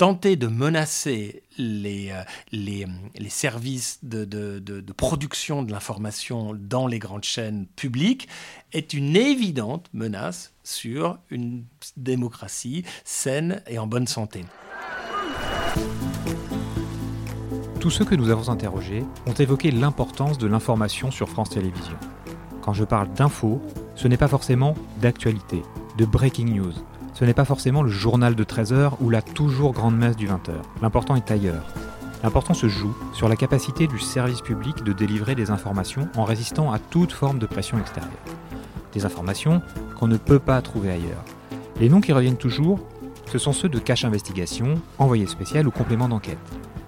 Tenter de menacer les, euh, les services de, de production de l'information dans les grandes chaînes publiques est une évidente menace sur une démocratie saine et en bonne santé. Tous ceux que nous avons interrogés ont évoqué l'importance de l'information sur France Télévisions. Quand je parle d'info, ce n'est pas forcément d'actualité, de breaking news. Ce n'est pas forcément le journal de 13h ou la toujours grande messe du 20h. L'important est ailleurs. L'important se joue sur la capacité du service public de délivrer des informations en résistant à toute forme de pression extérieure. Des informations qu'on ne peut pas trouver ailleurs. Les noms qui reviennent toujours, ce sont ceux de cache investigation, envoyé spécial ou complément d'enquête.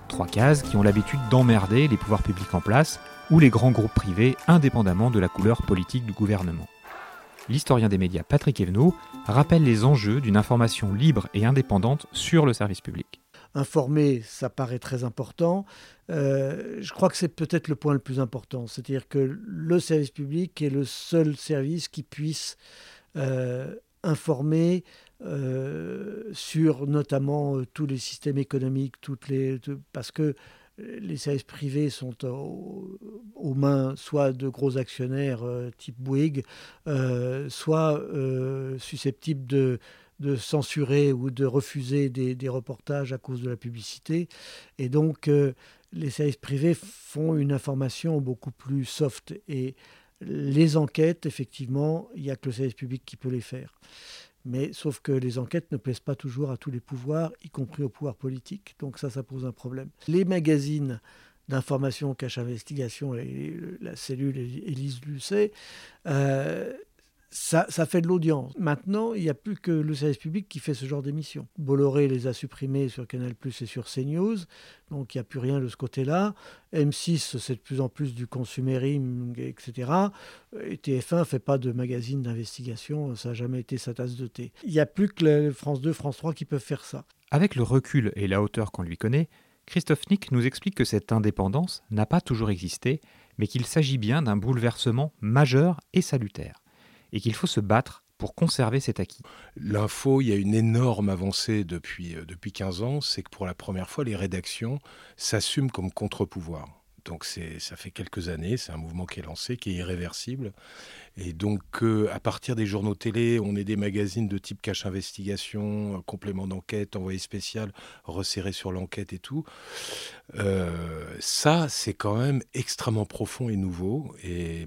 Trois cases qui ont l'habitude d'emmerder les pouvoirs publics en place ou les grands groupes privés indépendamment de la couleur politique du gouvernement. L'historien des médias Patrick Evenot rappelle les enjeux d'une information libre et indépendante sur le service public. Informer, ça paraît très important. Euh, je crois que c'est peut-être le point le plus important. C'est-à-dire que le service public est le seul service qui puisse euh, informer euh, sur notamment tous les systèmes économiques, toutes les, parce que les services privés sont aux, mains soit de gros actionnaires euh, type Bouygues, euh, soit euh, susceptibles de, censurer ou de refuser des, des, reportages à cause de la publicité. Et donc, les services privés font une information beaucoup plus soft. Et les enquêtes, effectivement, il n'y a que le service public qui peut les faire. Mais sauf que les enquêtes ne plaisent pas toujours à tous les pouvoirs, y compris au pouvoir politique. Donc ça, ça pose un problème. Les magazines d'information, cache investigation, et la cellule Élise Lucet, euh, ça, fait de l'audience. Maintenant, il n'y a plus que le service public qui fait ce genre d'émission. Bolloré les a supprimés sur Canal Plus et sur CNews, donc il n'y a plus rien de ce côté-là. M6, c'est de plus en plus du consumérisme, etc. Et TF1 ne fait pas de magazine d'investigation, ça n'a jamais été sa tasse de thé. Il n'y a plus que France 2, France 3 qui peuvent faire ça. Avec le recul et la hauteur qu'on lui connaît, Christophe Nick nous explique que cette indépendance n'a pas toujours existé, mais qu'il s'agit bien d'un bouleversement majeur et salutaire et qu'il faut se battre pour conserver cet acquis. L'info, il y a une énorme avancée depuis, euh, depuis 15 ans, c'est que pour la première fois, les rédactions s'assument comme contre-pouvoir. Donc ça fait quelques années, c'est un mouvement qui est lancé, qui est irréversible. Et donc euh, à partir des journaux télé, on est des magazines de type cache investigation, complément d'enquête, envoyé spécial, resserré sur l'enquête et tout. Euh, ça, c'est quand même extrêmement profond et nouveau, et,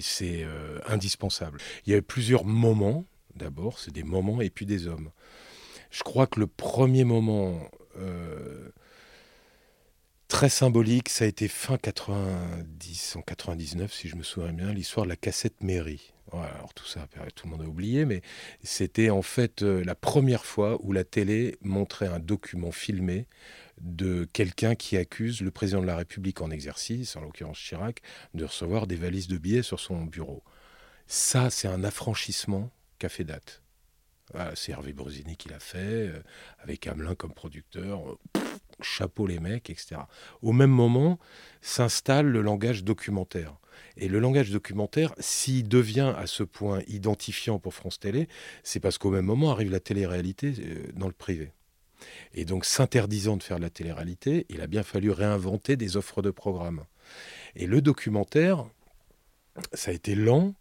c'est euh, indispensable. Il y a eu plusieurs moments, d'abord, c'est des moments et puis des hommes. Je crois que le premier moment euh, très symbolique, ça a été fin 90, en 99 si je me souviens bien, l'histoire de la cassette mairie. Alors tout ça, tout le monde a oublié, mais c'était en fait euh, la première fois où la télé montrait un document filmé de quelqu'un qui accuse le président de la République en exercice, en l'occurrence Chirac, de recevoir des valises de billets sur son bureau. Ça, c'est un affranchissement qu'a fait date. Voilà, c'est Hervé Brusini qui l'a fait, euh, avec Hamelin comme producteur. Pff, chapeau les mecs, etc. Au même moment, s'installe le langage documentaire. Et le langage documentaire, s'il devient à ce point identifiant pour France Télé, c'est parce qu'au même moment arrive la télé-réalité euh, dans le privé. Et donc, s'interdisant de faire de la télé-réalité, il a bien fallu réinventer des offres de programmes. Et le documentaire, ça a été lent,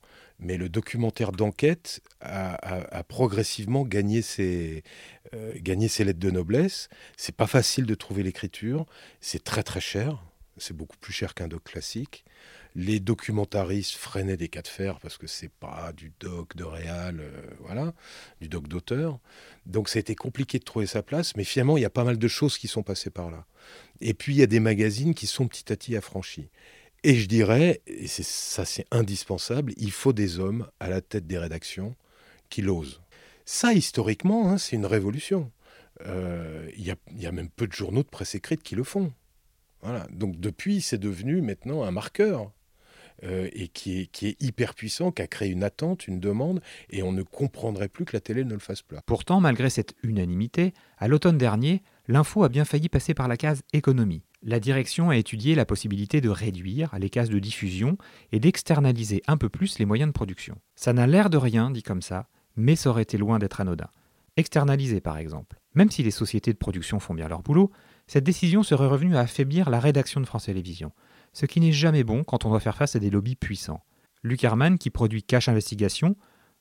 mais le documentaire d'enquête a, progressivement gagné ses, euh, gagné ses lettres de noblesse. C'est pas facile de trouver l'écriture, c'est très très cher, c'est beaucoup plus cher qu'un doc classique. Les documentaristes freinaient des cas de fer parce que c'est pas du doc de réal, euh, voilà, du doc d'auteur. Donc ça a été compliqué de trouver sa place, mais finalement il y a pas mal de choses qui sont passées par là. Et puis il y a des magazines qui sont petit à petit affranchis. Et je dirais, et ça c'est indispensable, il faut des hommes à la tête des rédactions qui l'osent. Ça, historiquement, hein, c'est une révolution. Euh, il y, a même peu de journaux de presse écrite qui le font. Voilà. Donc depuis, c'est devenu maintenant un marqueur. Euh, et qui est, qui est hyper puissant, qui a créé une attente, une demande, et on ne comprendrait plus que la télé ne le fasse pas. Pourtant, malgré cette unanimité, à l'automne dernier, l'info a bien failli passer par la case économie. La direction a étudié la possibilité de réduire les cases de diffusion et d'externaliser un peu plus les moyens de production. Ça n'a l'air de rien, dit comme ça, mais ça aurait été loin d'être anodin. Externaliser, par exemple. Même si les sociétés de production font bien leur boulot, cette décision serait revenue à affaiblir la rédaction de France Télévisions, ce qui n'est jamais bon quand on doit faire face à des lobbies puissants. Luc Herman, qui produit Cache Investigation,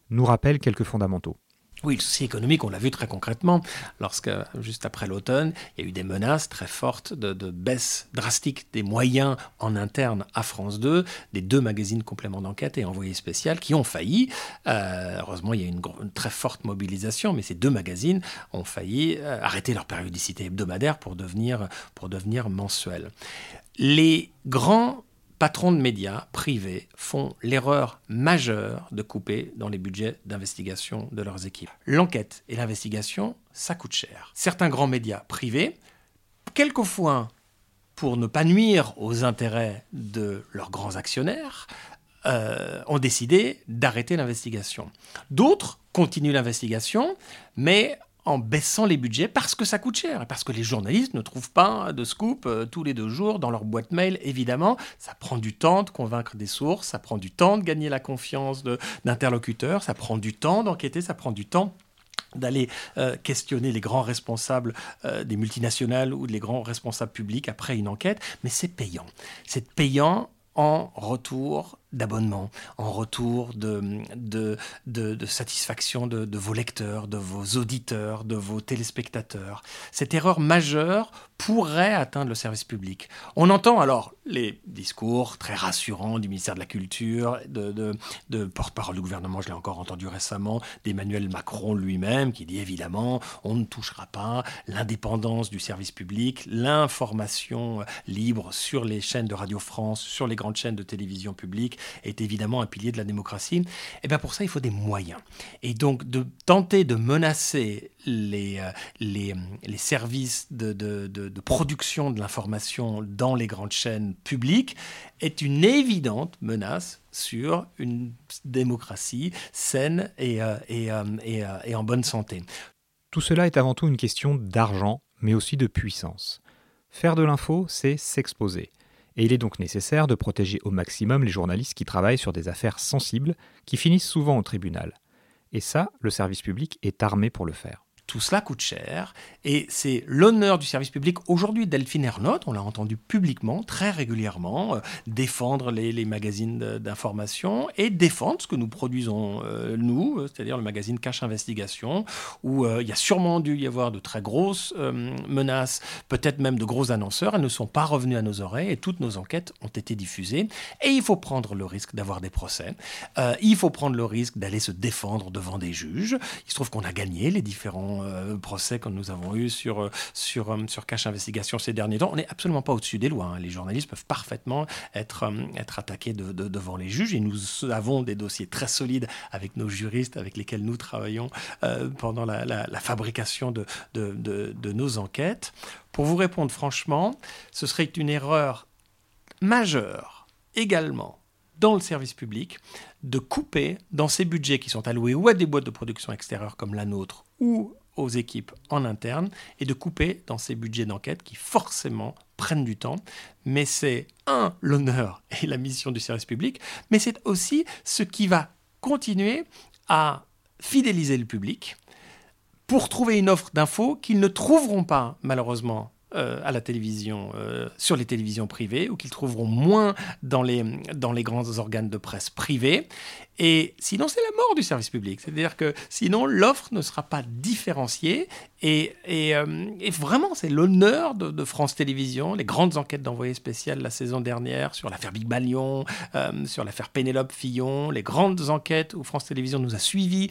nous rappelle quelques fondamentaux. Oui, le souci économique, on l'a vu très concrètement, lorsque, juste après l'automne, il y a eu des menaces très fortes de, baisse drastique des moyens en interne à France 2, des deux magazines compléments d'enquête et envoyés spécial qui ont failli. Euh, heureusement, il y a eu une, très forte mobilisation, mais ces deux magazines ont failli euh, arrêter leur périodicité hebdomadaire pour devenir, pour devenir mensuels. Les grands patrons de médias privés font l'erreur majeure de couper dans les budgets d'investigation de leurs équipes. L'enquête et l'investigation, ça coûte cher. Certains grands médias privés, quelquefois pour ne pas nuire aux intérêts de leurs grands actionnaires, euh, ont décidé d'arrêter l'investigation. D'autres continuent l'investigation, mais en baissant les budgets parce que ça coûte cher parce que les journalistes ne trouvent pas de scoop euh, tous les deux jours dans leur boîte mail, évidemment. Ça prend du temps de convaincre des sources, ça prend du temps de gagner la confiance d'interlocuteurs, ça prend du temps d'enquêter, ça prend du temps d'aller euh, questionner les grands responsables euh, des multinationales ou les grands responsables publics après une enquête, mais c'est payant. C'est payant en retour d'abonnement, en retour de, de, satisfaction de, de, vos lecteurs, de vos auditeurs, de vos téléspectateurs. Cette erreur majeure pourrait atteindre le service public. On entend alors les discours très rassurants du ministère de la Culture, de, de porte-parole du gouvernement, je l'ai encore entendu récemment, d'Emmanuel Macron lui-même, qui dit évidemment on ne touchera pas l'indépendance du service public, l'information libre sur les chaînes de Radio France, sur les grandes chaînes de télévision publique, est évidemment un pilier de la démocratie, et eh bien pour ça, il faut des moyens. Et donc, de tenter de menacer les, euh, les, les services de, de, de, production de l'information dans les grandes chaînes publiques est une évidente menace sur une démocratie saine euh, et, euh, et, et en bonne santé. Tout cela est avant tout une question d'argent, mais aussi de puissance. Faire de l'info, c'est s'exposer et il est donc nécessaire de protéger au maximum les journalistes qui travaillent sur des affaires sensibles qui finissent souvent au tribunal. Et ça, le service public est armé pour le faire. Tout cela coûte cher et c'est l'honneur du service public. Aujourd'hui, Delphine Ernotte, on l'a entendu publiquement, très régulièrement, euh, défendre les, magazines d'information et défendre ce que nous produisons, euh, nous, euh, c'est-à-dire le magazine Cache Investigation, où il y a sûrement dû y avoir de très grosses menaces, peut-être même de gros annonceurs. Elles ne sont pas revenues à nos oreilles et toutes nos enquêtes ont été diffusées. Et il faut prendre le risque d'avoir des procès. il faut prendre le risque d'aller se défendre devant des juges. Il se trouve qu'on a gagné les différents euh, procès que nous avons eu sur, euh, sur, euh, sur Cache Investigation ces derniers temps. On n'est absolument pas au-dessus des lois. Hein. Les journalistes peuvent parfaitement être, être attaqués devant les juges et nous avons des dossiers très solides avec nos juristes avec lesquels nous travaillons pendant la, la, fabrication de, de, de, de nos enquêtes. Pour vous répondre franchement, ce serait une erreur majeure également dans le service public de couper dans ces budgets qui sont alloués ou à des boîtes de production extérieures comme la nôtre ou aux équipes en interne et de couper dans ces budgets d'enquête qui forcément prennent du temps. Mais c'est, un, l'honneur et la mission du service public, mais c'est aussi ce qui va continuer à fidéliser le public pour trouver une offre d'infos qu'ils ne trouveront pas malheureusement euh, à la télévision, euh, sur les télévisions privées, ou qu'ils trouveront moins dans les, dans les grands organes de presse privés. Et sinon, c'est la mort du service public. C'est-à-dire que sinon, l'offre ne sera pas différenciée. Et, et, euh, vraiment, c'est l'honneur de, France Télévisions, les grandes enquêtes d'envoyés spécial la saison dernière sur l'affaire Big Balion, sur l'affaire Pénélope Fillon, les grandes enquêtes où France Télévisions nous a suivis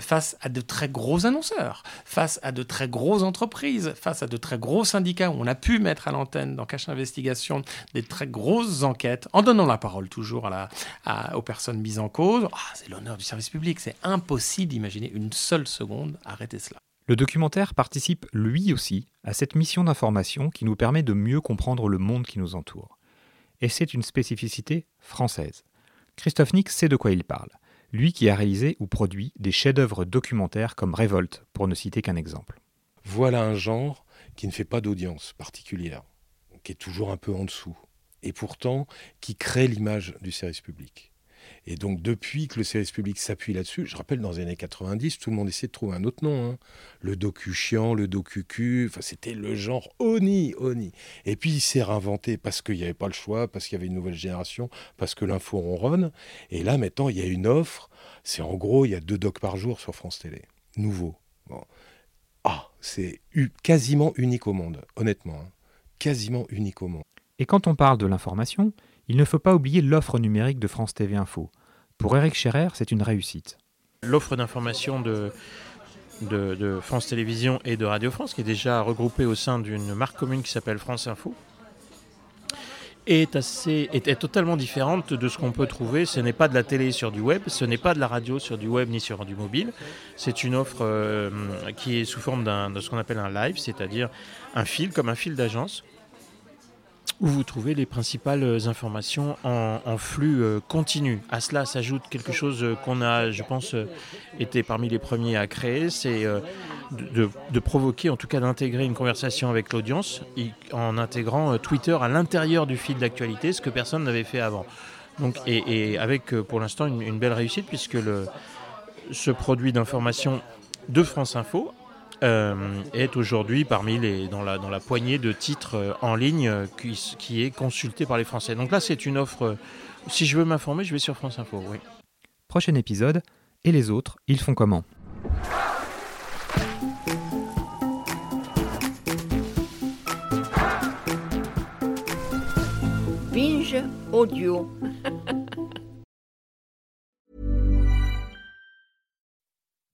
face à de très gros annonceurs, face à de très grosses entreprises, face à de très gros syndicats syndicats où on a pu mettre à l'antenne dans Cache Investigation des très grosses enquêtes, en donnant la parole toujours à la, aux personnes mises en cause. Ah, c'est l'honneur du service public. C'est impossible d'imaginer une seule seconde arrêter cela. Le documentaire participe lui aussi à cette mission d'information qui nous permet de mieux comprendre le monde qui nous entoure. Et c'est une spécificité française. Christophe Nick sait de quoi il parle, lui qui a réalisé ou produit des chefs-d'œuvre documentaires comme Révolte, pour ne citer qu'un exemple. Voilà un genre qui ne fait pas d'audience particulière, qui est toujours un peu en dessous, et pourtant qui crée l'image du service public. Et donc, depuis que le service public s'appuie là-dessus, je rappelle, dans les années 90, tout le monde essayait de trouver un autre nom. Hein. Le docu-chiant, le docu-cu, c'était le genre Oni, Oni. Et puis, il s'est réinventé parce qu'il n'y avait pas le choix, parce qu'il y avait une nouvelle génération, parce que l'info ronronne. Et là, maintenant, il y a une offre. C'est en gros, il y a deux docs par jour sur France Télé. Nouveau. Ah, c'est quasiment unique au monde, honnêtement. Hein. Quasiment unique au monde. Et quand on parle de l'information, il ne faut pas oublier l'offre numérique de France TV Info. Pour Eric Scherer, c'est une réussite. L'offre d'information de, de, France Télévisions et de Radio France, qui est déjà regroupée au sein d'une marque commune qui s'appelle France Info, est, assez, est, totalement différente de ce qu'on peut trouver. Ce n'est pas de la télé sur du web, ce n'est pas de la radio sur du web ni sur du mobile. C'est une offre euh, qui est sous forme de ce qu'on appelle un live, c'est-à-dire un fil, comme un fil d'agence, où vous trouvez les principales euh, informations en, flux euh, continu. À cela s'ajoute quelque chose euh, qu'on a, je pense, été parmi les premiers à créer, c'est de, provoquer, en tout cas d'intégrer une conversation avec l'audience en intégrant Twitter à l'intérieur du fil d'actualité, ce que personne n'avait fait avant. Donc, et, avec pour l'instant une, une, belle réussite puisque le, ce produit d'information de France Info est aujourd'hui parmi les dans la dans la poignée de titres euh, en ligne euh, qui, qui est consulté par les Français. Donc là, c'est une offre. Si je veux m'informer, je vais sur France Info. Oui. Prochain épisode. Et les autres, ils font comment? Binge audio.